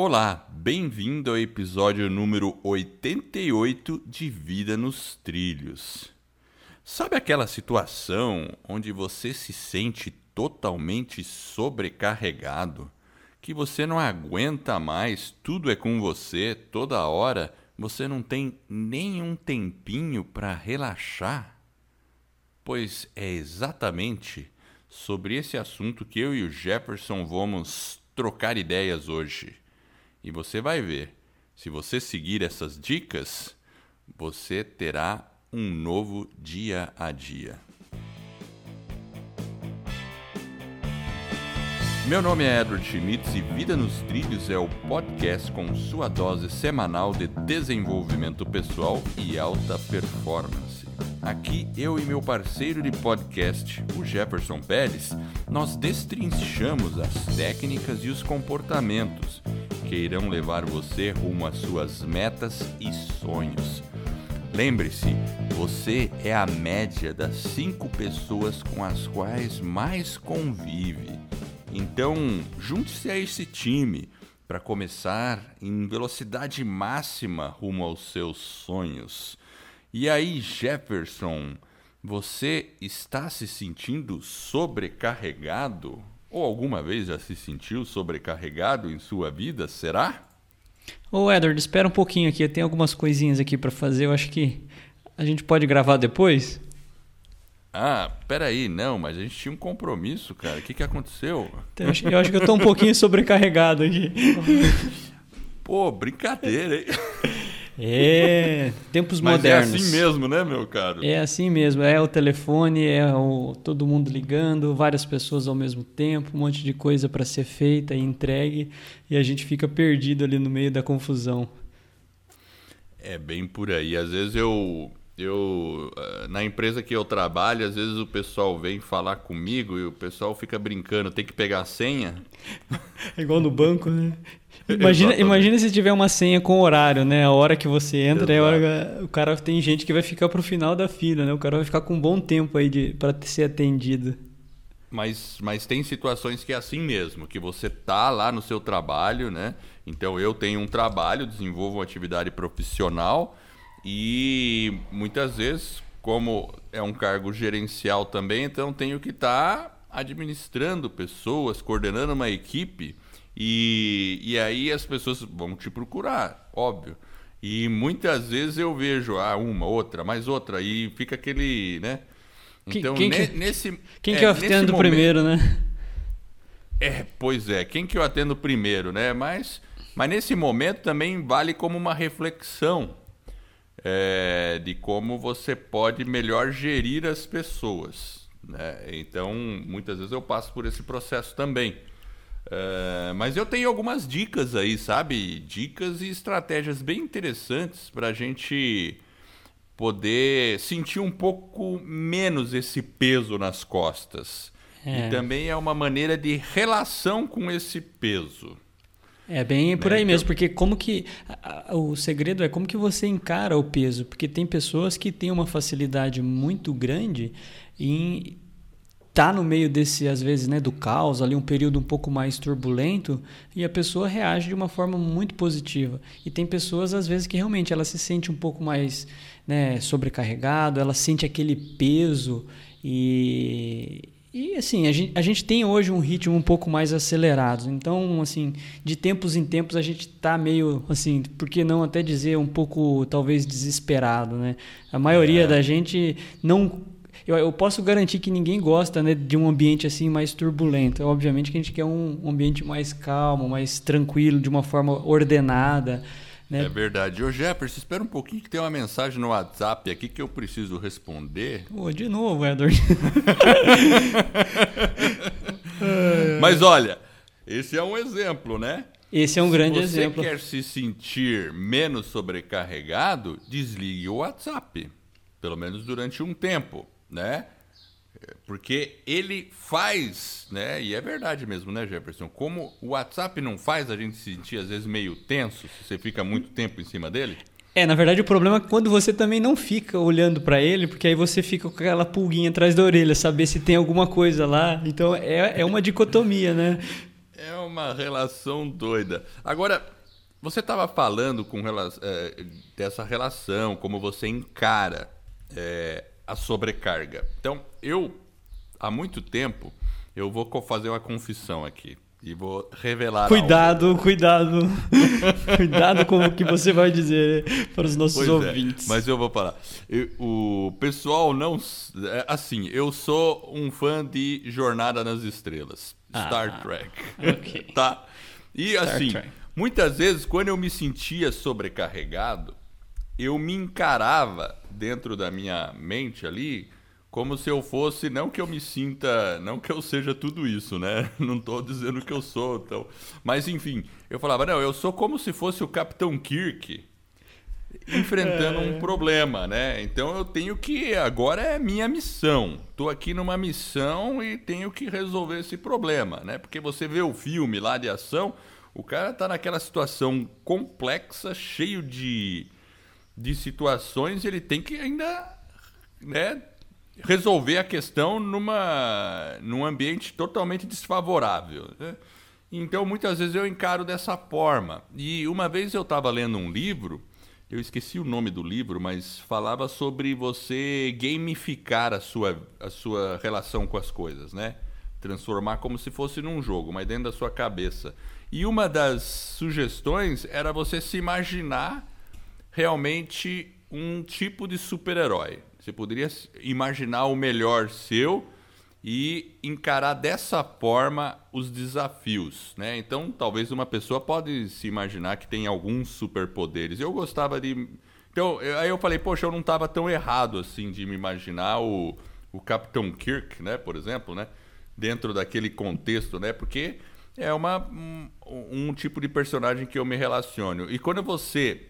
Olá, bem-vindo ao episódio número 88 de Vida nos Trilhos. Sabe aquela situação onde você se sente totalmente sobrecarregado, que você não aguenta mais, tudo é com você, toda hora, você não tem nenhum tempinho para relaxar? Pois é exatamente sobre esse assunto que eu e o Jefferson vamos trocar ideias hoje. E você vai ver, se você seguir essas dicas, você terá um novo dia a dia. Meu nome é Edward Schmitz e Vida nos Trilhos é o podcast com sua dose semanal de desenvolvimento pessoal e alta performance. Aqui eu e meu parceiro de podcast, o Jefferson Pérez, nós destrinchamos as técnicas e os comportamentos que irão levar você rumo às suas metas e sonhos. Lembre-se, você é a média das cinco pessoas com as quais mais convive. Então, junte-se a esse time para começar em velocidade máxima rumo aos seus sonhos. E aí, Jefferson, você está se sentindo sobrecarregado? Ou alguma vez já se sentiu sobrecarregado em sua vida, será? Ô Edward, espera um pouquinho aqui, eu tenho algumas coisinhas aqui para fazer, eu acho que a gente pode gravar depois? Ah, peraí, não, mas a gente tinha um compromisso, cara. O que, que aconteceu? Eu acho, eu acho que eu tô um pouquinho sobrecarregado aqui. Pô, brincadeira, hein? É, tempos Mas modernos. é assim mesmo, né, meu caro? É assim mesmo, é o telefone, é o, todo mundo ligando, várias pessoas ao mesmo tempo, um monte de coisa para ser feita e entregue, e a gente fica perdido ali no meio da confusão. É bem por aí. Às vezes eu, eu eh, na empresa que eu trabalho, às vezes o pessoal vem falar comigo e o pessoal fica brincando, tem que pegar a senha. É igual no banco, né? Imagina, imagina se tiver uma senha com horário, né? A hora que você entra, é hora, o cara tem gente que vai ficar pro final da fila, né? O cara vai ficar com um bom tempo aí de, para ser atendido. Mas, mas tem situações que é assim mesmo, que você tá lá no seu trabalho, né? Então eu tenho um trabalho, desenvolvo uma atividade profissional e muitas vezes, como é um cargo gerencial também, então tenho que estar tá administrando pessoas, coordenando uma equipe e, e aí as pessoas vão te procurar, óbvio. E muitas vezes eu vejo ah, uma, outra, mais outra, e fica aquele, né? Então, quem, quem ne, que, nesse. Quem é, que eu atendo momento, primeiro, né? É, pois é, quem que eu atendo primeiro, né? Mas, mas nesse momento também vale como uma reflexão é, de como você pode melhor gerir as pessoas. Né? Então, muitas vezes eu passo por esse processo também. Uh, mas eu tenho algumas dicas aí, sabe? Dicas e estratégias bem interessantes para a gente poder sentir um pouco menos esse peso nas costas. É. E também é uma maneira de relação com esse peso. É bem por né? aí mesmo, porque como que o segredo é como que você encara o peso, porque tem pessoas que têm uma facilidade muito grande em tá no meio desse, às vezes, né, do caos, ali um período um pouco mais turbulento, e a pessoa reage de uma forma muito positiva. E tem pessoas, às vezes, que realmente ela se sente um pouco mais né, sobrecarregado, ela sente aquele peso e, e assim, a gente, a gente tem hoje um ritmo um pouco mais acelerado. Então, assim, de tempos em tempos a gente está meio, assim, por que não até dizer um pouco, talvez, desesperado, né? A maioria é. da gente não eu, eu posso garantir que ninguém gosta né, de um ambiente assim mais turbulento. Obviamente que a gente quer um, ambiente mais calmo, mais tranquilo, de uma forma ordenada. Né? É verdade. Ô Jefferson, espera um pouquinho que tem uma mensagem no WhatsApp aqui que eu preciso responder. Oh, de novo, Edward. Mas olha, esse é um exemplo, né? Esse é um grande se você exemplo. Se quer se sentir menos sobrecarregado, desligue o WhatsApp. Pelo menos durante um tempo né? Porque ele faz, né? E é verdade mesmo, né, Jefferson? Como o WhatsApp não faz a gente se sentir às vezes meio tenso se você fica muito tempo em cima dele? É, na verdade o problema é quando você também não fica olhando para ele, porque aí você fica com aquela pulguinha atrás da orelha, saber se tem alguma coisa lá. Então é, é uma dicotomia, né? É uma relação doida. Agora, você estava falando com relação, é, dessa relação, como você encara é, a sobrecarga. Então, eu, há muito tempo, eu vou fazer uma confissão aqui. E vou revelar. Cuidado, algo. cuidado. cuidado com o que você vai dizer para os nossos pois é, ouvintes. É, mas eu vou falar. Eu, o pessoal não. É, assim, eu sou um fã de Jornada nas Estrelas. Ah, Star Trek. Ok. tá? E Star assim, Trek. muitas vezes, quando eu me sentia sobrecarregado, eu me encarava dentro da minha mente ali como se eu fosse, não que eu me sinta, não que eu seja tudo isso, né? Não estou dizendo que eu sou, então, mas enfim, eu falava, não, eu sou como se fosse o Capitão Kirk enfrentando é. um problema, né? Então eu tenho que, agora é minha missão. Tô aqui numa missão e tenho que resolver esse problema, né? Porque você vê o filme lá de ação, o cara tá naquela situação complexa, cheio de de situações, ele tem que ainda, né, resolver a questão numa, num ambiente totalmente desfavorável. Né? Então, muitas vezes eu encaro dessa forma. E uma vez eu estava lendo um livro, eu esqueci o nome do livro, mas falava sobre você gamificar a sua, a sua relação com as coisas, né? Transformar como se fosse num jogo, mas dentro da sua cabeça. E uma das sugestões era você se imaginar realmente um tipo de super-herói. Você poderia imaginar o melhor seu e encarar dessa forma os desafios, né? Então, talvez uma pessoa pode se imaginar que tem alguns superpoderes. Eu gostava de então, aí eu falei, poxa, eu não estava tão errado assim de me imaginar o, o Capitão Kirk, né, por exemplo, né, dentro daquele contexto, né? Porque é uma um, um tipo de personagem que eu me relaciono. E quando você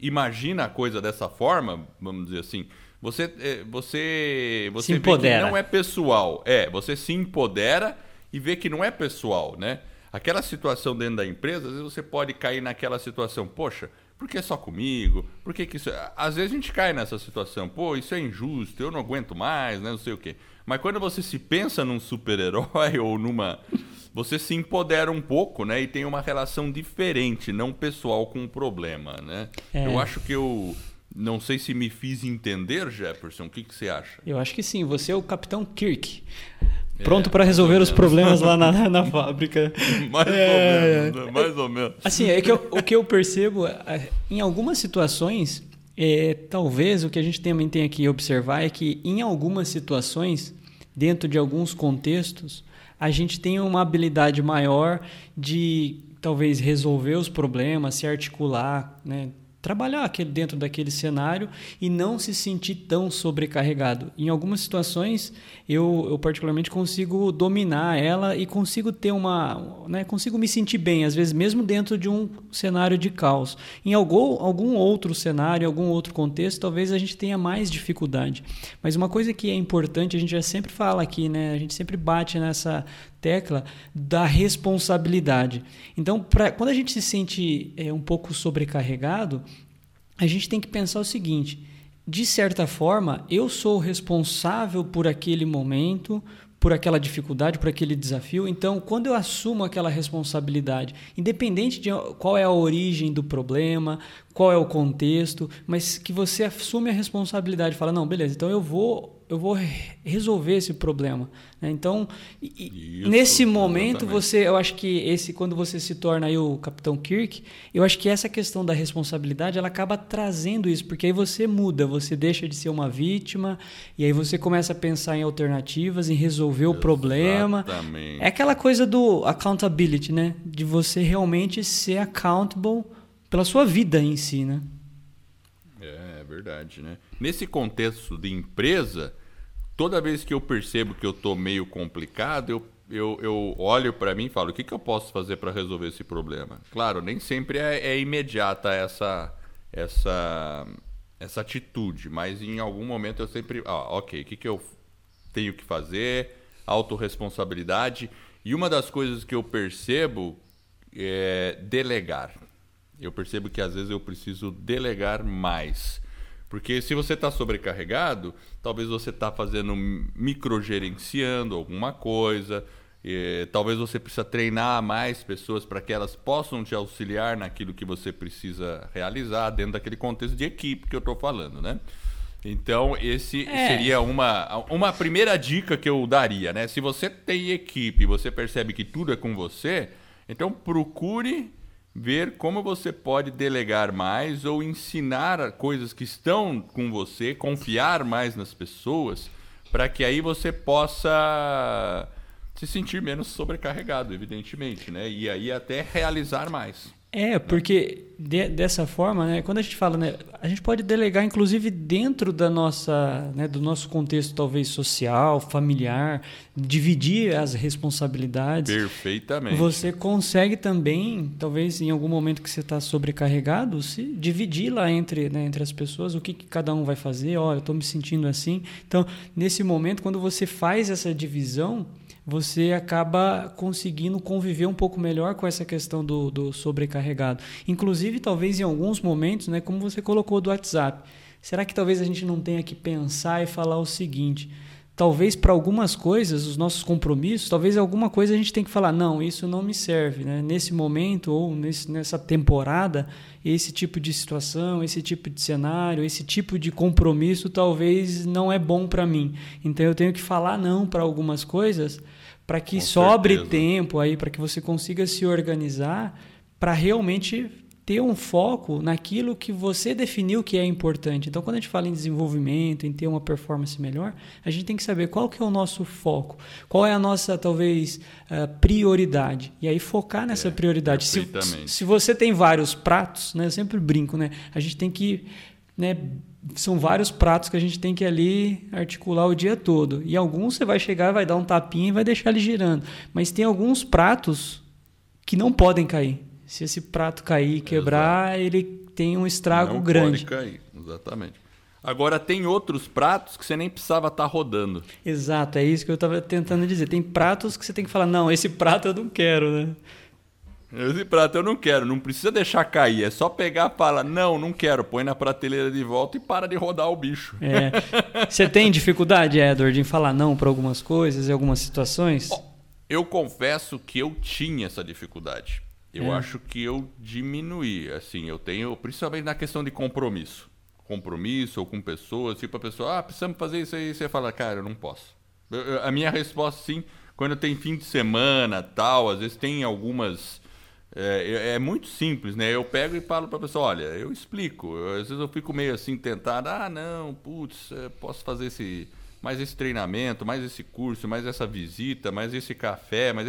imagina a coisa dessa forma, vamos dizer assim, você, é, você, você vê que não é pessoal. É, você se empodera e vê que não é pessoal, né? Aquela situação dentro da empresa, às vezes você pode cair naquela situação, poxa, por que só comigo? Por que, que isso. Às vezes a gente cai nessa situação, pô, isso é injusto, eu não aguento mais, né? Não sei o quê. Mas quando você se pensa num super-herói ou numa. Você se empodera um pouco, né? E tem uma relação diferente, não pessoal com o problema, né? É. Eu acho que eu não sei se me fiz entender, Jefferson. O que, que você acha? Eu acho que sim. Você é o Capitão Kirk. Pronto é, para resolver os problemas lá na, na fábrica. mais é, ou menos, né? mais ou menos. Assim, é que eu, o que eu percebo, é, em algumas situações, é, talvez o que a gente também tem que observar é que em algumas situações, dentro de alguns contextos, a gente tem uma habilidade maior de talvez resolver os problemas, se articular, né? Trabalhar aquele, dentro daquele cenário e não se sentir tão sobrecarregado. Em algumas situações, eu, eu particularmente consigo dominar ela e consigo ter uma, né, consigo me sentir bem, às vezes mesmo dentro de um cenário de caos. Em algum, algum outro cenário, algum outro contexto, talvez a gente tenha mais dificuldade. Mas uma coisa que é importante, a gente já sempre fala aqui, né, a gente sempre bate nessa tecla da responsabilidade. Então, pra, quando a gente se sente é, um pouco sobrecarregado, a gente tem que pensar o seguinte: de certa forma, eu sou responsável por aquele momento, por aquela dificuldade, por aquele desafio. Então, quando eu assumo aquela responsabilidade, independente de qual é a origem do problema, qual é o contexto, mas que você assume a responsabilidade, fala não, beleza, então eu vou eu vou resolver esse problema. Né? Então, Isso, nesse momento, exatamente. você, eu acho que esse, quando você se torna aí o Capitão Kirk, eu acho que essa questão da responsabilidade, ela acaba trazendo isso, porque aí você muda, você deixa de ser uma vítima, e aí você começa a pensar em alternativas, em resolver exatamente. o problema. É aquela coisa do accountability, né? De você realmente ser accountable pela sua vida em si, né? É, é verdade, né? Nesse contexto de empresa, toda vez que eu percebo que eu estou meio complicado, eu, eu, eu olho para mim e falo: o que, que eu posso fazer para resolver esse problema? Claro, nem sempre é, é imediata essa, essa, essa atitude, mas em algum momento eu sempre. Ah, ok, o que, que eu tenho que fazer? Autoresponsabilidade. E uma das coisas que eu percebo é delegar. Eu percebo que às vezes eu preciso delegar mais. Porque se você está sobrecarregado, talvez você está fazendo microgerenciando alguma coisa, E, talvez você precisa treinar mais pessoas para que elas possam te auxiliar naquilo que você precisa realizar dentro daquele contexto de equipe que eu estou falando, né? Então, esse é. seria uma, uma primeira dica que eu daria, né? Se você tem equipe, você percebe que tudo é com você, então procure ver como você pode delegar mais ou ensinar coisas que estão com você, confiar mais nas pessoas, para que aí você possa se sentir menos sobrecarregado, evidentemente, né? E aí até realizar mais. É, porque de, dessa forma, né, quando a gente fala, né, a gente pode delegar, inclusive dentro da nossa, né, do nosso contexto talvez social, familiar, dividir as responsabilidades. Perfeitamente. Você consegue também, talvez em algum momento que você está sobrecarregado, se dividir lá entre, né, entre as pessoas o que, que cada um vai fazer. Olha, eu estou me sentindo assim. Então, nesse momento, quando você faz essa divisão você acaba conseguindo conviver um pouco melhor com essa questão do, do sobrecarregado. Inclusive, talvez em alguns momentos, né, como você colocou do WhatsApp, será que talvez a gente não tenha que pensar e falar o seguinte? Talvez para algumas coisas, os nossos compromissos, talvez alguma coisa a gente tem que falar, não, isso não me serve. Né? Nesse momento ou nesse, nessa temporada, esse tipo de situação, esse tipo de cenário, esse tipo de compromisso talvez não é bom para mim. Então eu tenho que falar não para algumas coisas para que Com sobre certeza. tempo aí, para que você consiga se organizar para realmente ter um foco naquilo que você definiu que é importante. Então, quando a gente fala em desenvolvimento, em ter uma performance melhor, a gente tem que saber qual que é o nosso foco, qual é a nossa, talvez, uh, prioridade. E aí focar nessa é, prioridade. Se, se você tem vários pratos, né, eu sempre brinco, né, a gente tem que... Né, são vários pratos que a gente tem que ali articular o dia todo. E alguns você vai chegar, vai dar um tapinha e vai deixar ele girando. Mas tem alguns pratos que não podem cair. Se esse prato cair e quebrar, Exato. ele tem um estrago não grande. Pode cair, exatamente. Agora tem outros pratos que você nem precisava estar tá rodando. Exato, é isso que eu estava tentando dizer. Tem pratos que você tem que falar, não, esse prato eu não quero, né? Esse prato eu não quero, não precisa deixar cair, é só pegar e falar, não, não quero, põe na prateleira de volta e para de rodar o bicho. É. Você tem dificuldade, Edward, em falar não para algumas coisas e algumas situações? Eu confesso que eu tinha essa dificuldade. Eu é. acho que eu diminuí, assim, eu tenho, principalmente na questão de compromisso. Compromisso ou com pessoas, tipo a pessoa, ah, precisamos fazer isso aí, você fala, cara, eu não posso. Eu, eu, a minha resposta, sim, quando tem fim de semana, tal, às vezes tem algumas... É, é, muito simples, né? Eu pego e falo para a pessoa, olha, eu explico. Eu, às vezes eu fico meio assim tentado, ah, não, putz, posso fazer esse, mais esse treinamento, mais esse curso, mais essa visita, mais esse café, mas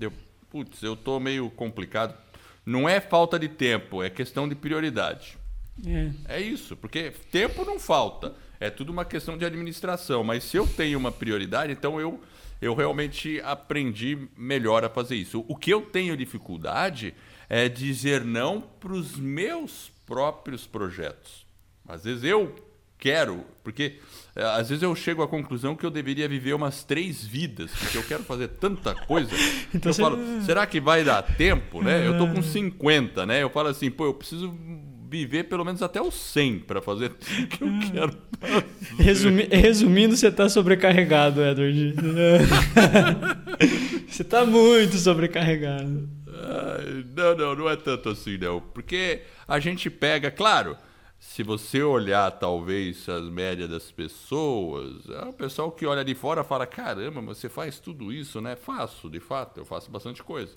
eu putz, eu tô meio complicado. Não é falta de tempo, é questão de prioridade. É. é isso, porque tempo não falta. É tudo uma questão de administração. Mas se eu tenho uma prioridade, então eu, eu realmente aprendi melhor a fazer isso. O que eu tenho dificuldade é dizer não para os meus próprios projetos. Às vezes eu quero, porque é, às vezes eu chego à conclusão que eu deveria viver umas três vidas, porque eu quero fazer tanta coisa. então eu você... falo, será que vai dar tempo, né? Eu tô com 50, né? Eu falo assim, pô, eu preciso viver pelo menos até os 100 para fazer tudo que eu quero. Resumi resumindo, você tá sobrecarregado, Edward. você tá muito sobrecarregado. Não, não, não é tanto assim, não. Porque a gente pega, claro, se você olhar talvez as médias das pessoas, é o pessoal que olha de fora fala: caramba, mas você faz tudo isso, né? Faço, de fato, eu faço bastante coisa.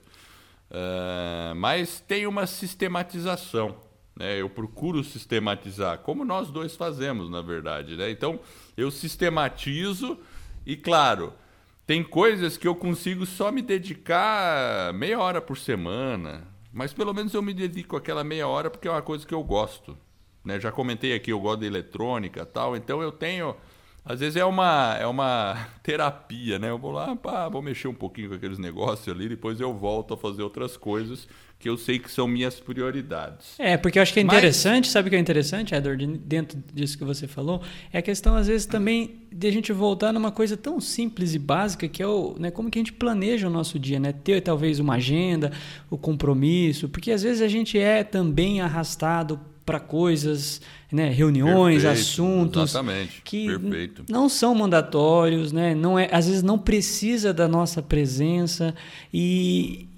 Uh, mas tem uma sistematização. Né? Eu procuro sistematizar, como nós dois fazemos, na verdade. Né? Então, eu sistematizo e, claro, tem coisas que eu consigo só me dedicar meia hora por semana, mas pelo menos eu me dedico aquela meia hora porque é uma coisa que eu gosto. Né? Já comentei aqui, eu gosto de eletrônica tal, então eu tenho. Às vezes é uma, é uma terapia, né? Eu vou lá, pá, vou mexer um pouquinho com aqueles negócios ali, depois eu volto a fazer outras coisas que eu sei que são minhas prioridades. É, porque eu acho que é interessante, Mas... sabe o que é interessante, Edward, dentro disso que você falou? É a questão, às vezes, também de a gente voltar numa coisa tão simples e básica que é o, né, como que a gente planeja o nosso dia, né? Ter talvez uma agenda, o compromisso, porque às vezes a gente é também arrastado para coisas, né, reuniões, Perfeito, assuntos exatamente, que perfeito. não são mandatórios, né? Não é, às vezes não precisa da nossa presença e,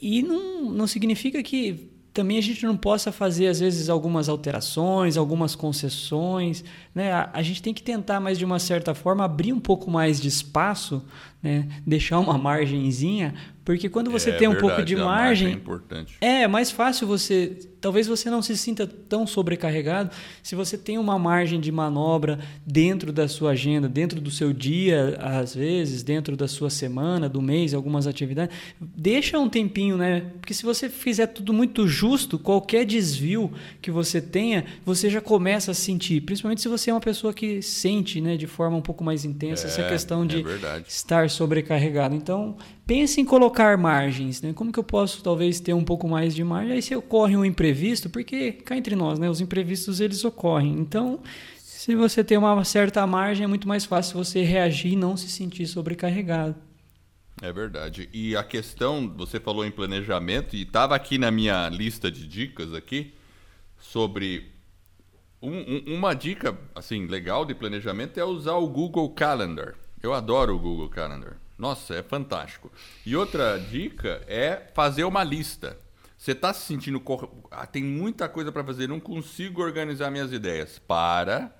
e não, não significa que também a gente não possa fazer, às vezes, algumas alterações, algumas concessões. Né? A, a, gente tem que tentar, mas de uma certa forma, abrir um pouco mais de espaço, né? deixar uma margenzinha porque quando você é, tem um verdade, pouco de margem, é importante. É, mais fácil você. Talvez você não se sinta tão sobrecarregado se você tem uma margem de manobra dentro da sua agenda, dentro do seu dia, às vezes, dentro da sua semana, do mês, algumas atividades. Deixa um tempinho, né? Porque se você fizer tudo muito justo, qualquer desvio que você tenha, você já começa a sentir. Principalmente se você é uma pessoa que sente, né, de forma um pouco mais intensa, é, essa questão de é estar sobrecarregado. Então, pense em colocar margens, né? Como que eu posso talvez ter um pouco mais de margem? Aí se ocorre um imprevisto, porque cá entre nós, né, os imprevistos eles ocorrem. Então, se você tem uma certa margem, é muito mais fácil você reagir e não se sentir sobrecarregado. É verdade. E a questão, você falou em planejamento e estava aqui na minha lista de dicas aqui sobre um, um, uma dica assim legal de planejamento é usar o Google Calendar. Eu adoro o Google Calendar. Nossa, é fantástico. E outra dica é fazer uma lista. Você está se sentindo. Cor... Ah, tem muita coisa para fazer, não consigo organizar minhas ideias. Para,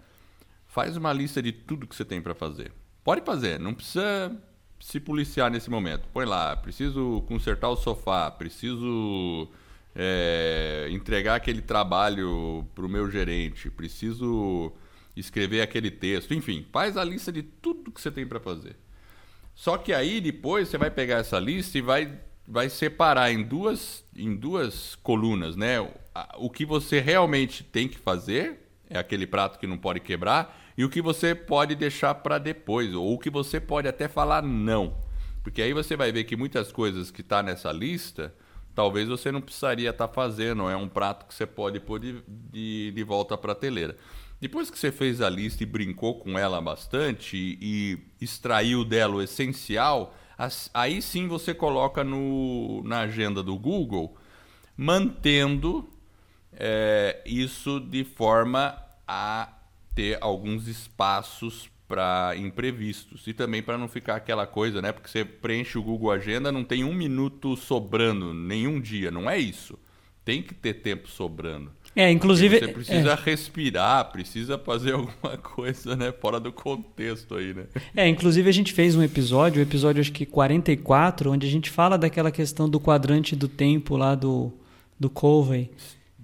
faz uma lista de tudo que você tem para fazer. Pode fazer, não precisa se policiar nesse momento. Põe lá, preciso consertar o sofá, preciso é, entregar aquele trabalho para o meu gerente, preciso escrever aquele texto. Enfim, faz a lista de tudo que você tem para fazer. Só que aí depois você vai pegar essa lista e vai, vai separar em duas, em duas colunas, né? O que você realmente tem que fazer, é aquele prato que não pode quebrar, e o que você pode deixar para depois, ou o que você pode até falar não. Porque aí você vai ver que muitas coisas que está nessa lista, talvez você não precisaria estar tá fazendo, é um prato que você pode pôr de, de, de volta à prateleira. Depois que você fez a lista e brincou com ela bastante e extraiu dela o essencial, aí sim você coloca no, na agenda do Google, mantendo é, isso de forma a ter alguns espaços para imprevistos e também para não ficar aquela coisa, né? Porque você preenche o Google Agenda, não tem um minuto sobrando nenhum dia, não é isso. Tem que ter tempo sobrando. É, inclusive. Você precisa é. respirar, precisa fazer alguma coisa, né? Fora do contexto aí, né? É, inclusive a gente fez um episódio, o episódio acho que 44, onde a gente fala daquela questão do quadrante do tempo lá do, do Covey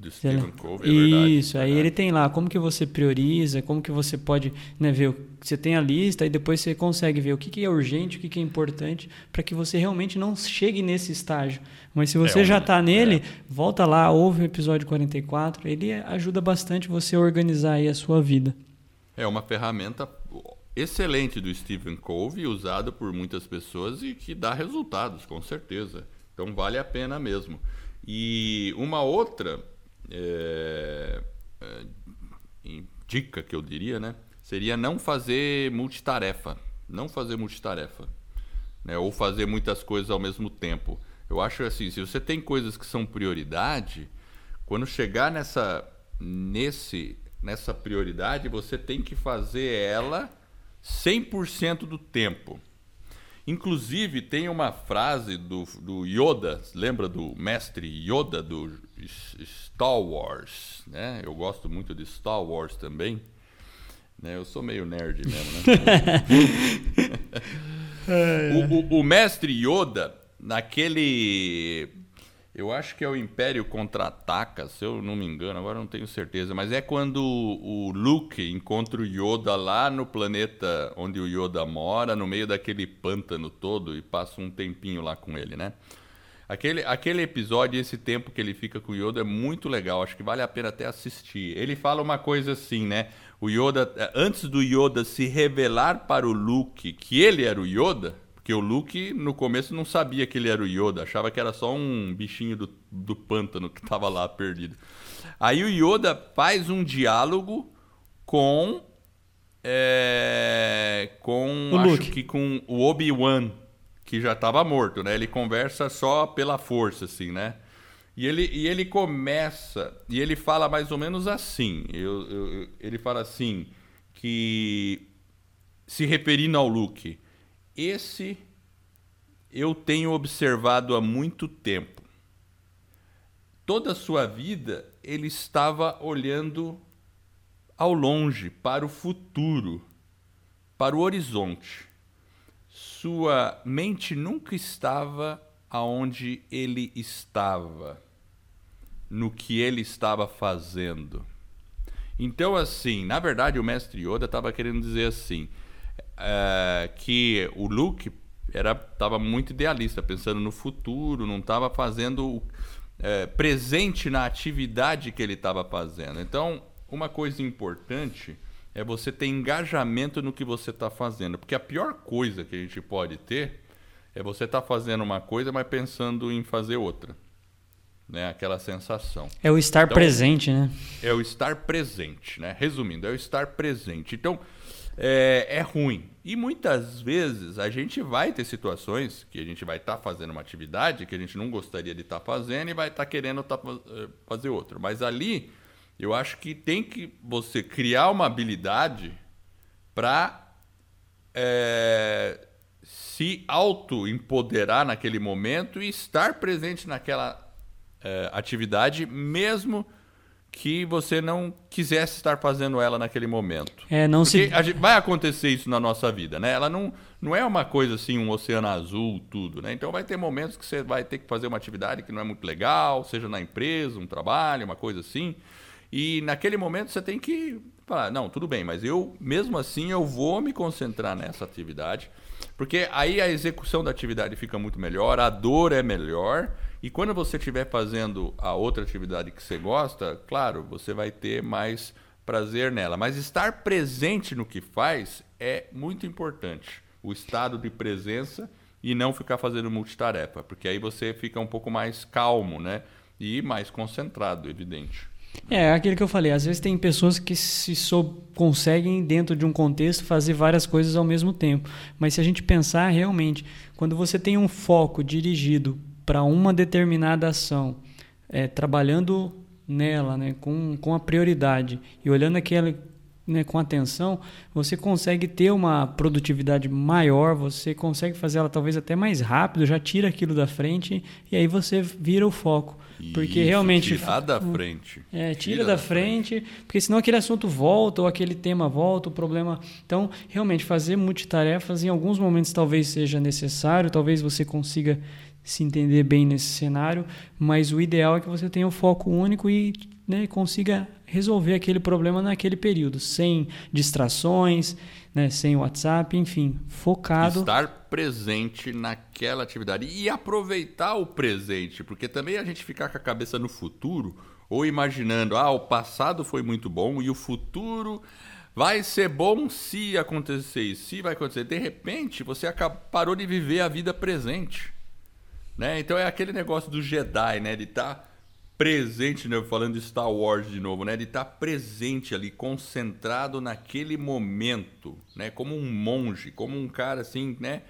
do Stephen Covey, é verdade, Isso, aí ele tem lá como que você prioriza, como que você pode né, ver, você tem a lista e depois você consegue ver o que, que é urgente, o que, que é importante, para que você realmente não chegue nesse estágio. Mas se você é já está nele, é. volta lá, ouve o episódio 44, ele ajuda bastante você a organizar aí a sua vida. É uma ferramenta excelente do Stephen Covey, usado por muitas pessoas e que dá resultados, com certeza. Então vale a pena mesmo. E uma outra é, é, dica que eu diria, né? Seria não fazer multitarefa. Não fazer multitarefa. Né? Ou fazer muitas coisas ao mesmo tempo. Eu acho assim, se você tem coisas que são prioridade, quando chegar nessa, nesse, nessa prioridade, você tem que fazer ela 100% do tempo. Inclusive, tem uma frase do, do Yoda, lembra do mestre Yoda do Star Wars? Né? Eu gosto muito de Star Wars também. Né? Eu sou meio nerd mesmo, né? o, o, o mestre Yoda, naquele eu acho que é o Império Contra-Ataca, se eu não me engano, agora não tenho certeza. Mas é quando o Luke encontra o Yoda lá no planeta onde o Yoda mora, no meio daquele pântano todo, e passa um tempinho lá com ele, né? Aquele, aquele episódio, esse tempo que ele fica com o Yoda é muito legal, acho que vale a pena até assistir. Ele fala uma coisa assim, né? O Yoda, antes do Yoda se revelar para o Luke que ele era o Yoda, porque o Luke, no começo, não sabia que ele era o Yoda, achava que era só um bichinho do, do pântano que estava lá perdido. Aí o Yoda faz um diálogo com. É, com. O acho Luke. que com o Obi-Wan, que já estava morto, né? Ele conversa só pela força, assim, né? E ele, e ele começa, e ele fala mais ou menos assim. Eu, eu, ele fala assim, que se referindo ao Luke, esse eu tenho observado há muito tempo. Toda a sua vida ele estava olhando ao longe, para o futuro, para o horizonte. Sua mente nunca estava aonde ele estava, no que ele estava fazendo. Então, assim, na verdade, o mestre Yoda estava querendo dizer assim, é, que o Luke era estava muito idealista, pensando no futuro, não estava fazendo é, presente na atividade que ele estava fazendo. Então, uma coisa importante é você ter engajamento no que você está fazendo, porque a pior coisa que a gente pode ter é você estar tá fazendo uma coisa, mas pensando em fazer outra. Né? Aquela sensação. É o estar então, presente, né? É o estar presente, né? Resumindo, é o estar presente. Então, é, é ruim. E muitas vezes a gente vai ter situações que a gente vai estar tá fazendo uma atividade que a gente não gostaria de estar tá fazendo e vai estar tá querendo tá, eh, fazer outra. Mas ali, eu acho que tem que você criar uma habilidade para é, se auto-empoderar naquele momento e estar presente naquela é, atividade, mesmo que você não quisesse estar fazendo ela naquele momento. É, não Porque se... gente, vai acontecer isso na nossa vida, né? Ela não, não é uma coisa assim, um oceano azul, tudo, né? Então vai ter momentos que você vai ter que fazer uma atividade que não é muito legal, seja na empresa, um trabalho, uma coisa assim. E naquele momento você tem que falar, não, tudo bem, mas eu, mesmo assim, eu vou me concentrar nessa atividade porque aí a execução da atividade fica muito melhor, a dor é melhor, e quando você estiver fazendo a outra atividade que você gosta, claro, você vai ter mais prazer nela. Mas estar presente no que faz é muito importante. O estado de presença e não ficar fazendo multitarefa, porque aí você fica um pouco mais calmo, né? E mais concentrado, evidente. É, aquilo que eu falei, às vezes tem pessoas que se sou, conseguem, dentro de um contexto, fazer várias coisas ao mesmo tempo. Mas se a gente pensar realmente, quando você tem um foco dirigido para uma determinada ação, é, trabalhando nela, né, com, com a prioridade e olhando aquela né, com atenção, você consegue ter uma produtividade maior, você consegue fazer ela talvez até mais rápido, já tira aquilo da frente e aí você vira o foco. Porque Isso, realmente. Tirar da frente. É, tira, tira da, da frente, frente, porque senão aquele assunto volta, ou aquele tema volta, o problema. Então, realmente, fazer multitarefas em alguns momentos talvez seja necessário, talvez você consiga se entender bem nesse cenário, mas o ideal é que você tenha um foco único e né, consiga resolver aquele problema naquele período, sem distrações, né, sem WhatsApp, enfim, focado. Estar presente naquela atividade e aproveitar o presente, porque também a gente ficar com a cabeça no futuro ou imaginando, ah, o passado foi muito bom e o futuro vai ser bom se acontecer isso, se vai acontecer. De repente, você parou de viver a vida presente. Né? Então é aquele negócio do Jedi, né? De estar tá presente, né? falando de Star Wars de novo, né? De estar tá presente ali, concentrado naquele momento, né? Como um monge, como um cara assim, né?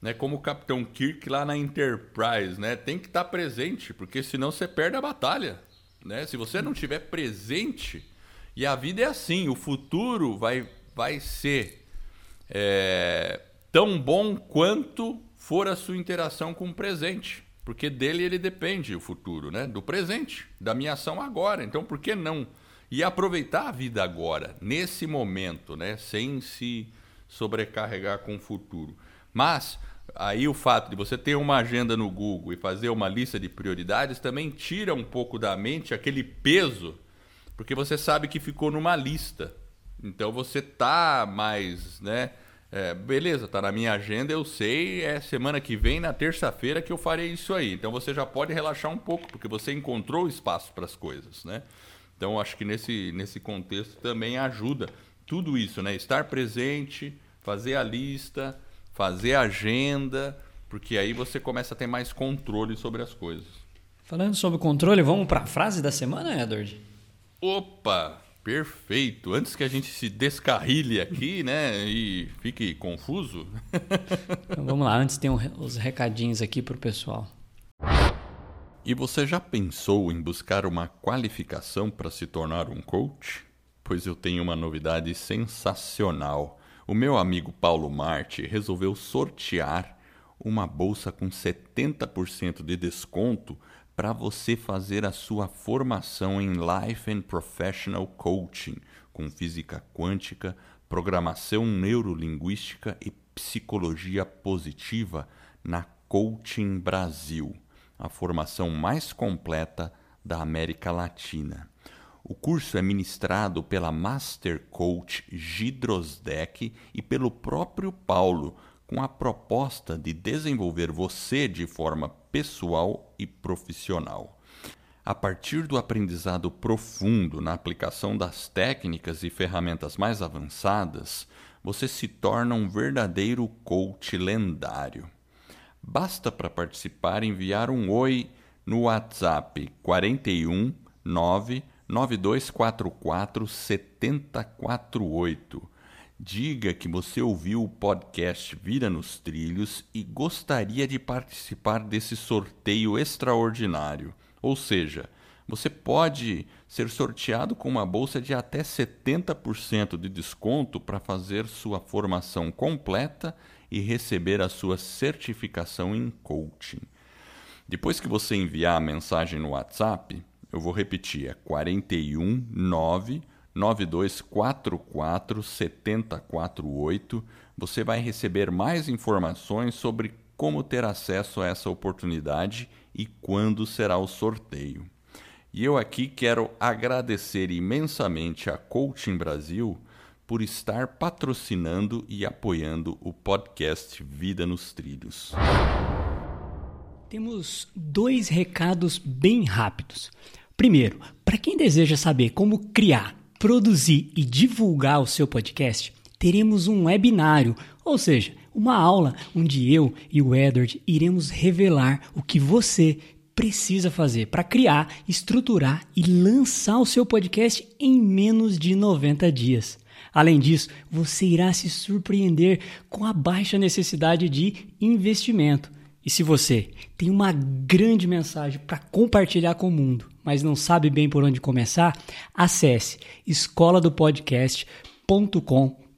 né? Como o Capitão Kirk lá na Enterprise, né? Tem que estar tá presente, porque senão você perde a batalha, né? Se você não estiver presente, e a vida é assim, o futuro vai, vai ser é, tão bom quanto for a sua interação com o presente. Porque dele ele depende o futuro, né? Do presente, da minha ação agora. Então, por que não? E aproveitar a vida agora, nesse momento, né? Sem se sobrecarregar com o futuro. Mas aí o fato de você ter uma agenda no Google e fazer uma lista de prioridades também tira um pouco da mente aquele peso, porque você sabe que ficou numa lista. Então você tá mais, né? É, beleza, tá na minha agenda, eu sei, é semana que vem, na terça-feira, que eu farei isso aí. Então você já pode relaxar um pouco, porque você encontrou espaço para as coisas, né? Então acho que nesse, nesse contexto também ajuda tudo isso, né? Estar presente, fazer a lista, fazer a agenda, porque aí você começa a ter mais controle sobre as coisas. Falando sobre controle, vamos para a frase da semana, Edward? Opa! Perfeito. Antes que a gente se descarrilhe aqui, né, e fique confuso. Então, vamos lá, antes tem um, os recadinhos aqui para o pessoal. E você já pensou em buscar uma qualificação para se tornar um coach? Pois eu tenho uma novidade sensacional. O meu amigo Paulo Marte resolveu sortear uma bolsa com 70% de desconto para você fazer a sua formação em Life and Professional Coaching, com física quântica, programação neurolinguística e psicologia positiva na Coaching Brasil a formação mais completa da América Latina. O curso é ministrado pela Master Coach Gidrosdek e pelo próprio Paulo, com a proposta de desenvolver você de forma pessoal e profissional. A partir do aprendizado profundo na aplicação das técnicas e ferramentas mais avançadas, você se torna um verdadeiro coach lendário. Basta para participar enviar um oi no WhatsApp 41 99244 7048. Diga que você ouviu o podcast Vida nos Trilhos e gostaria de participar desse sorteio extraordinário. Ou seja, você pode ser sorteado com uma bolsa de até 70% de desconto para fazer sua formação completa e receber a sua certificação em coaching. Depois que você enviar a mensagem no WhatsApp, eu vou repetir, é 41 9 9244 7048. Você vai receber mais informações sobre como ter acesso a essa oportunidade e quando será o sorteio. E eu aqui quero agradecer imensamente a Coaching Brasil por estar patrocinando e apoiando o podcast Vida nos Trilhos. Temos dois recados bem rápidos. Primeiro, para quem deseja saber como criar, produzir e divulgar o seu podcast, teremos um webinário, ou seja, uma aula onde eu e o Edward iremos revelar o que você precisa fazer para criar, estruturar e lançar o seu podcast em menos de 90 dias. Além disso, você irá se surpreender com a baixa necessidade de investimento. E se você tem uma grande mensagem para compartilhar com o mundo, mas não sabe bem por onde começar, acesse escola do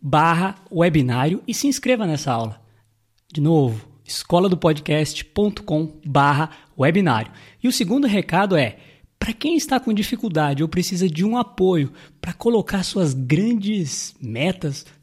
barra webinário e se inscreva nessa aula. De novo, escola do barra webinário. E o segundo recado é para quem está com dificuldade ou precisa de um apoio para colocar suas grandes metas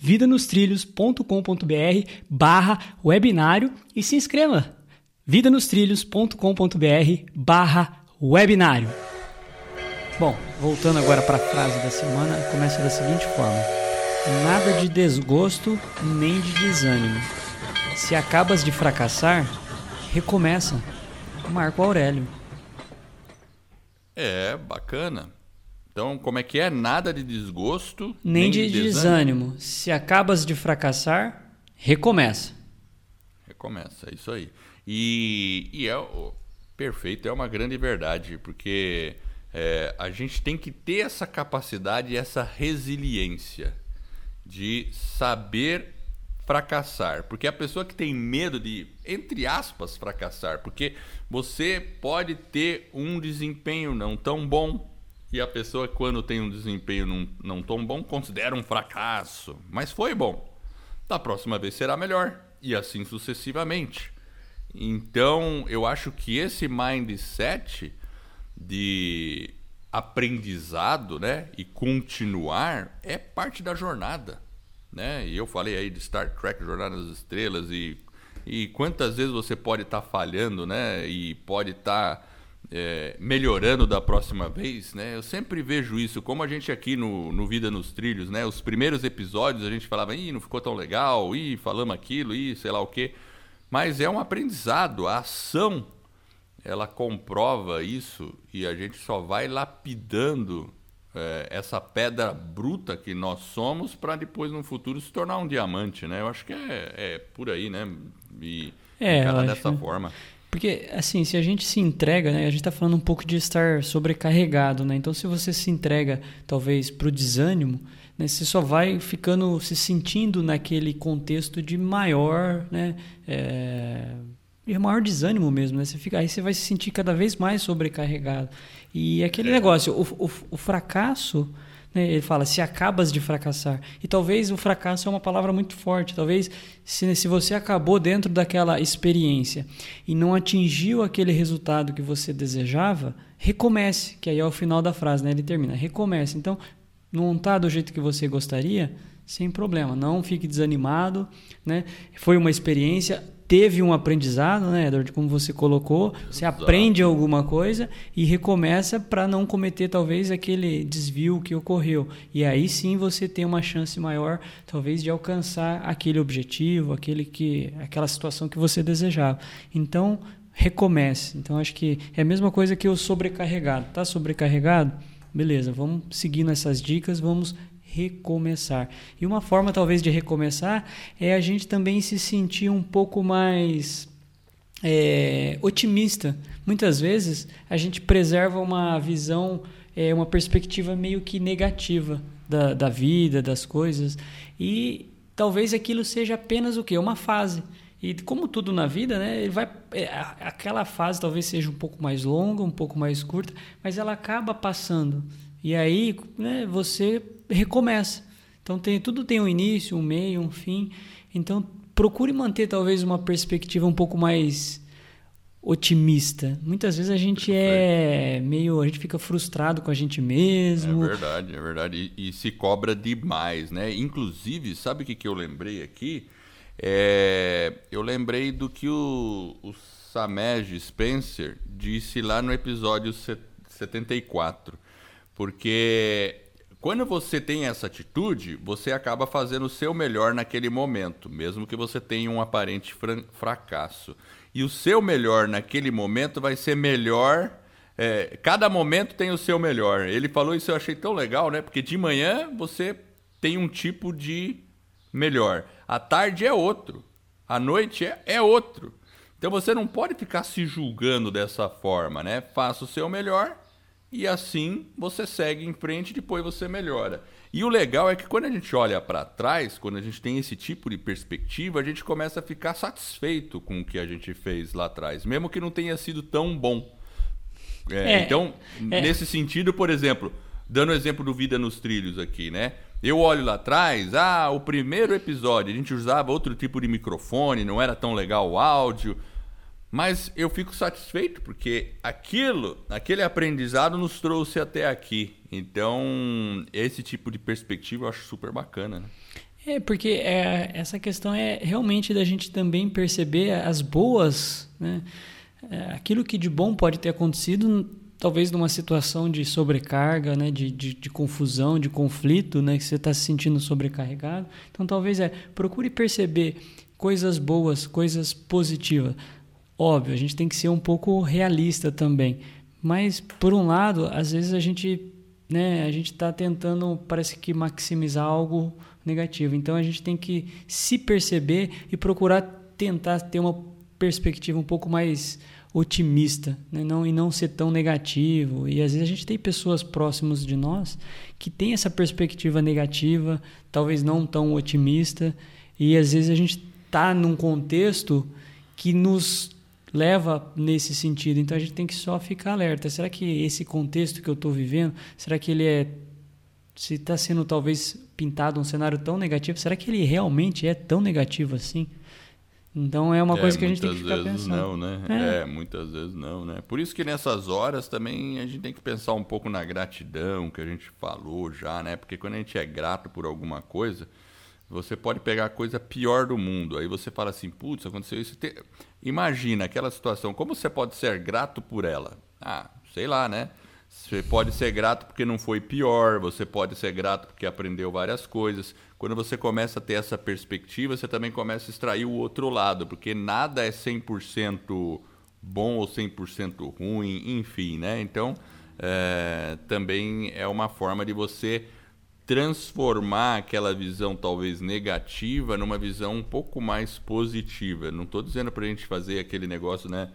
vidanostrilhos.com.br barra webinário e se inscreva. vidanostrilhos.com.br barra webinário. Bom, voltando agora para a frase da semana, começa da seguinte forma: Nada de desgosto nem de desânimo. Se acabas de fracassar, recomeça. Marco Aurélio. É, bacana. Então, como é que é? Nada de desgosto, nem, nem de, de desânimo. desânimo. Se acabas de fracassar, recomeça. Recomeça, é isso aí. E, e é perfeito, é uma grande verdade, porque é, a gente tem que ter essa capacidade essa resiliência de saber fracassar. Porque a pessoa que tem medo de, entre aspas, fracassar, porque você pode ter um desempenho não tão bom, e a pessoa, quando tem um desempenho não, não tão bom, considera um fracasso. Mas foi bom. Da próxima vez será melhor. E assim sucessivamente. Então, eu acho que esse mindset de aprendizado, né, e continuar é parte da jornada, né? E eu falei aí de Star Trek, Jornada das Estrelas e e quantas vezes você pode estar tá falhando, né? E pode estar tá é, melhorando da próxima vez, né? Eu sempre vejo isso, como a gente aqui no, no Vida nos Trilhos, né? Os primeiros episódios a gente falava, ih, não ficou tão legal, ih, falamos aquilo, ih, sei lá o quê. Mas é um aprendizado, a ação, ela comprova isso e a gente só vai lapidando é, essa pedra bruta que nós somos para depois no futuro se tornar um diamante, né? Eu acho que é, é por aí, né? E é, dessa forma. Porque, assim, se a gente se entrega, né? A gente está falando um pouco de estar sobrecarregado, né? Então, se você se entrega, talvez, para o desânimo, né? Você só vai ficando, se sentindo naquele contexto de maior, né? É, maior desânimo mesmo, né? Você fica, aí você vai se sentir cada vez mais sobrecarregado. E aquele é. negócio, o, o, o fracasso né? Ele fala, se acabas de fracassar. E talvez o fracasso é uma palavra muito forte. Talvez se, se você acabou dentro daquela experiência e não atingiu aquele resultado que você desejava, recomece, que aí é o final da frase, né? ele termina, recomece. Então, não está do jeito que você gostaria, sem problema, não fique desanimado. Né? Foi uma experiência, teve um aprendizado, né, Edward? Como você colocou, você Exato. aprende alguma coisa e recomeça para não cometer talvez aquele desvio que ocorreu. E aí sim você tem uma chance maior, talvez, de alcançar aquele objetivo, aquele que, aquela situação que você desejava. Então recomece. Então acho que é a mesma coisa que o sobrecarregado. Tá sobrecarregado? Beleza, vamos seguir nessas dicas, vamos recomeçar. E uma forma talvez de recomeçar é a gente também se sentir um pouco mais é, otimista. Muitas vezes a gente preserva uma visão, é, uma perspectiva meio que negativa da, da vida, das coisas, e talvez aquilo seja apenas o que? Uma fase. E como tudo na vida, né, ele vai, é, aquela fase talvez seja um pouco mais longa, um pouco mais curta, mas ela acaba passando. E aí né, você recomeça. Então tem, tudo tem um início, um meio, um fim. Então procure manter talvez uma perspectiva um pouco mais otimista. Muitas vezes a gente é meio, a gente fica frustrado com a gente mesmo. É verdade, é verdade. E, e se cobra demais, né? Inclusive, sabe o que, que eu lembrei aqui? É, eu lembrei do que o, o Samej Spencer disse lá no episódio 74. Porque quando você tem essa atitude, você acaba fazendo o seu melhor naquele momento, mesmo que você tenha um aparente fracasso. E o seu melhor naquele momento vai ser melhor. É, cada momento tem o seu melhor. Ele falou isso, eu achei tão legal, né? Porque de manhã você tem um tipo de melhor. À tarde é outro. À noite é, é outro. Então você não pode ficar se julgando dessa forma, né? Faça o seu melhor e assim você segue em frente e depois você melhora. E o legal é que quando a gente olha para trás, quando a gente tem esse tipo de perspectiva, a gente começa a ficar satisfeito com o que a gente fez lá atrás, mesmo que não tenha sido tão bom. É, é, então, é. nesse sentido, por exemplo, dando o exemplo do Vida nos Trilhos aqui, né? Eu olho lá atrás, ah, o primeiro episódio a gente usava outro tipo de microfone, não era tão legal o áudio. Mas eu fico satisfeito porque aquilo, aquele aprendizado nos trouxe até aqui. Então, esse tipo de perspectiva eu acho super bacana. Né? É, porque é, essa questão é realmente da gente também perceber as boas, né? É, aquilo que de bom pode ter acontecido, talvez numa situação de sobrecarga, né? de, de, de confusão, de conflito, né? que você está se sentindo sobrecarregado. Então, talvez é procure perceber coisas boas, coisas positivas. Óbvio, a gente tem que ser um pouco realista também. Mas, por um lado, às vezes a gente né, a gente está tentando, parece que, maximizar algo negativo. Então, a gente tem que se perceber e procurar tentar ter uma perspectiva um pouco mais otimista né? não, e não ser tão negativo. E às vezes a gente tem pessoas próximas de nós que têm essa perspectiva negativa, talvez não tão otimista, e às vezes a gente está num contexto que nos leva nesse sentido. Então a gente tem que só ficar alerta. Será que esse contexto que eu estou vivendo, será que ele é se está sendo talvez pintado um cenário tão negativo, será que ele realmente é tão negativo assim? Então é uma é, coisa que a gente tem que ficar vezes pensando. Não, né? É. é. muitas vezes não, né? Por isso que nessas horas também a gente tem que pensar um pouco na gratidão que a gente falou já, né? Porque quando a gente é grato por alguma coisa, você pode pegar a coisa pior do mundo. Aí você fala assim, putz, aconteceu isso. Imagina aquela situação. Como você pode ser grato por ela? Ah, sei lá, né? Você pode ser grato porque não foi pior, você pode ser grato porque aprendeu várias coisas. Quando você começa a ter essa perspectiva, você também começa a extrair o outro lado, porque nada é 100% bom ou 100% ruim, enfim, né? Então, é, também é uma forma de você transformar aquela visão talvez negativa numa visão um pouco mais positiva. Não estou dizendo para a gente fazer aquele negócio, né?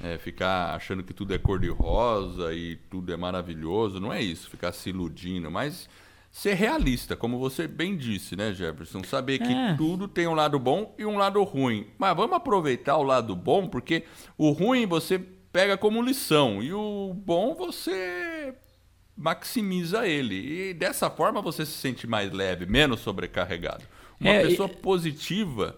É, ficar achando que tudo é cor-de-rosa e tudo é maravilhoso. Não é isso, ficar se iludindo, mas ser realista, como você bem disse, né, Jefferson? Saber que é. tudo tem um lado bom e um lado ruim. Mas vamos aproveitar o lado bom, porque o ruim você pega como lição e o bom você maximiza ele. E dessa forma você se sente mais leve, menos sobrecarregado. Uma é, pessoa e... positiva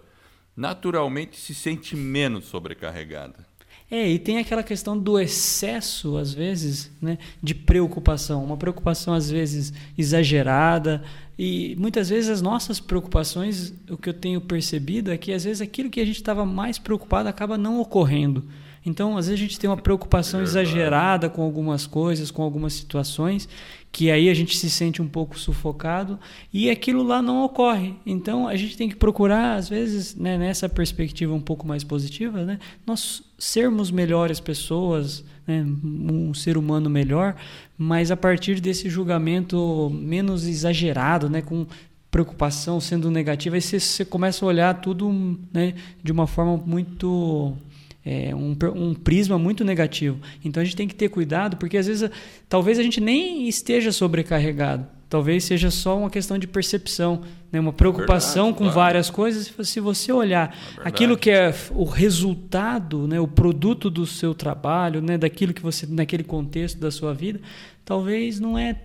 naturalmente se sente menos sobrecarregada. É, e tem aquela questão do excesso, às vezes, né, de preocupação. Uma preocupação, às vezes, exagerada. E muitas vezes as nossas preocupações, o que eu tenho percebido é que, às vezes, aquilo que a gente estava mais preocupado acaba não ocorrendo. Então, às vezes a gente tem uma preocupação exagerada com algumas coisas, com algumas situações, que aí a gente se sente um pouco sufocado e aquilo lá não ocorre. Então, a gente tem que procurar, às vezes, né, nessa perspectiva um pouco mais positiva, né, nós sermos melhores pessoas, né, um ser humano melhor, mas a partir desse julgamento menos exagerado, né, com preocupação sendo negativa, aí você, você começa a olhar tudo né, de uma forma muito é, um, um prisma muito negativo. Então a gente tem que ter cuidado, porque às vezes talvez a gente nem esteja sobrecarregado. Talvez seja só uma questão de percepção, né? uma preocupação verdade, com claro. várias coisas. Se você olhar é aquilo que é o resultado, né? o produto do seu trabalho, né? daquilo que você, naquele contexto da sua vida, talvez não é,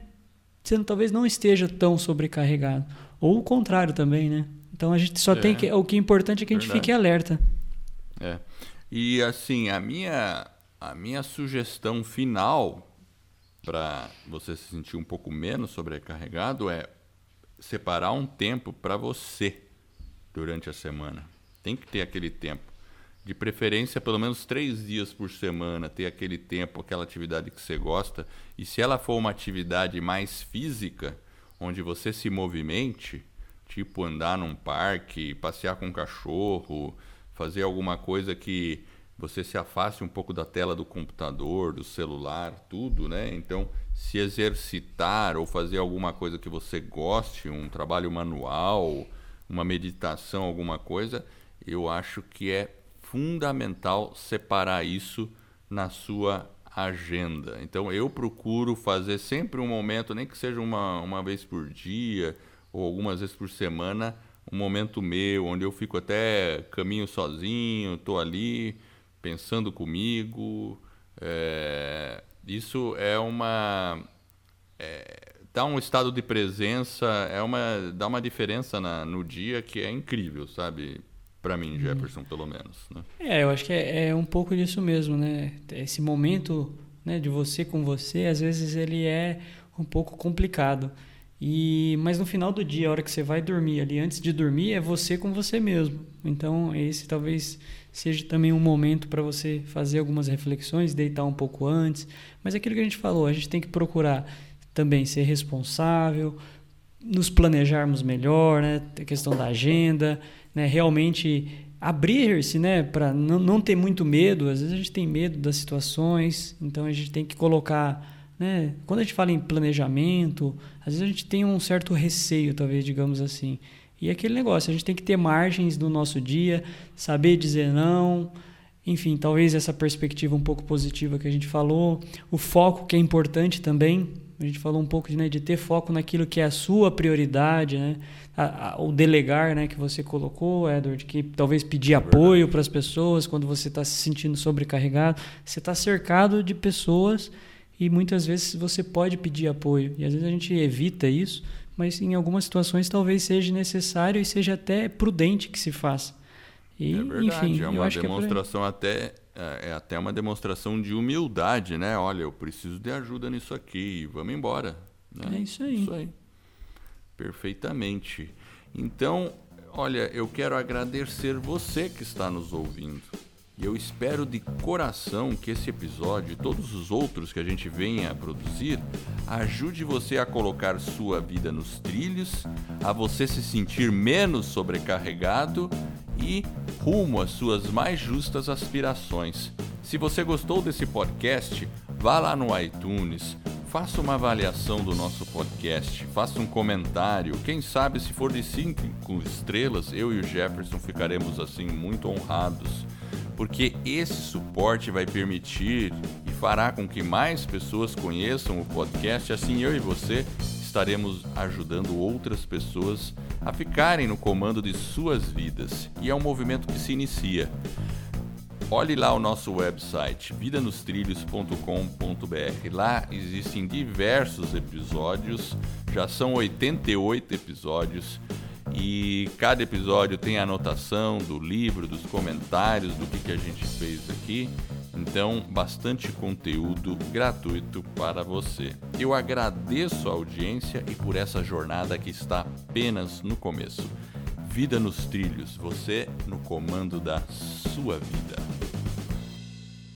você talvez não esteja tão sobrecarregado. Ou o contrário também, né? Então a gente só é. tem que. O que é importante é que a gente verdade. fique alerta. É. E assim, a minha, a minha sugestão final para você se sentir um pouco menos sobrecarregado é separar um tempo para você durante a semana. Tem que ter aquele tempo. De preferência, pelo menos três dias por semana, ter aquele tempo, aquela atividade que você gosta. E se ela for uma atividade mais física, onde você se movimente, tipo andar num parque, passear com um cachorro, fazer alguma coisa que você se afaste um pouco da tela do computador, do celular, tudo, né? Então, se exercitar ou fazer alguma coisa que você goste, um trabalho manual, uma meditação, alguma coisa, eu acho que é fundamental separar isso na sua agenda. Então, eu procuro fazer sempre um momento, nem que seja uma, uma vez por dia ou algumas vezes por semana, um momento meu, onde eu fico até caminho sozinho, estou ali pensando comigo. É, isso é uma. É, dá um estado de presença, é uma, dá uma diferença na, no dia que é incrível, sabe? Para mim, uhum. Jefferson, pelo menos. Né? É, eu acho que é, é um pouco disso mesmo, né? Esse momento né, de você com você, às vezes ele é um pouco complicado. E, mas no final do dia, a hora que você vai dormir ali, antes de dormir, é você com você mesmo. Então, esse talvez seja também um momento para você fazer algumas reflexões, deitar um pouco antes. Mas é aquilo que a gente falou, a gente tem que procurar também ser responsável, nos planejarmos melhor, né? A questão da agenda, né? Realmente abrir-se, né? Para não, não ter muito medo. Às vezes a gente tem medo das situações, então a gente tem que colocar né? Quando a gente fala em planejamento, às vezes a gente tem um certo receio, talvez, digamos assim. E aquele negócio, a gente tem que ter margens no nosso dia, saber dizer não, enfim, talvez essa perspectiva um pouco positiva que a gente falou, o foco que é importante também. A gente falou um pouco de, né, de ter foco naquilo que é a sua prioridade, né? A, a, o delegar, né, que você colocou, Edward, que talvez pedir é apoio para as pessoas quando você está se sentindo sobrecarregado. Você está cercado de pessoas e muitas vezes você pode pedir apoio. E às vezes a gente evita isso, mas em algumas situações talvez seja necessário e seja até prudente que se faça. E, é verdade, enfim, é uma é demonstração é até é até uma demonstração de humildade, né? Olha, eu preciso de ajuda nisso aqui, vamos embora. Né? É isso aí. Isso aí. Perfeitamente. Então, olha, eu quero agradecer você que está nos ouvindo. E eu espero de coração que esse episódio e todos os outros que a gente venha a produzir ajude você a colocar sua vida nos trilhos, a você se sentir menos sobrecarregado e rumo às suas mais justas aspirações. Se você gostou desse podcast, vá lá no iTunes, faça uma avaliação do nosso podcast, faça um comentário. Quem sabe, se for de cinco estrelas, eu e o Jefferson ficaremos assim muito honrados, porque esse suporte vai permitir e fará com que mais pessoas conheçam o podcast. Assim, eu e você estaremos ajudando outras pessoas a ficarem no comando de suas vidas. E é um movimento que se inicia. Olhe lá o nosso website, vidanostrilhos.com.br. Lá existem diversos episódios, já são 88 episódios e cada episódio tem anotação do livro, dos comentários, do que, que a gente fez aqui. Então, bastante conteúdo gratuito para você. Eu agradeço a audiência e por essa jornada que está apenas no começo. Vida nos trilhos, você no comando da sua vida.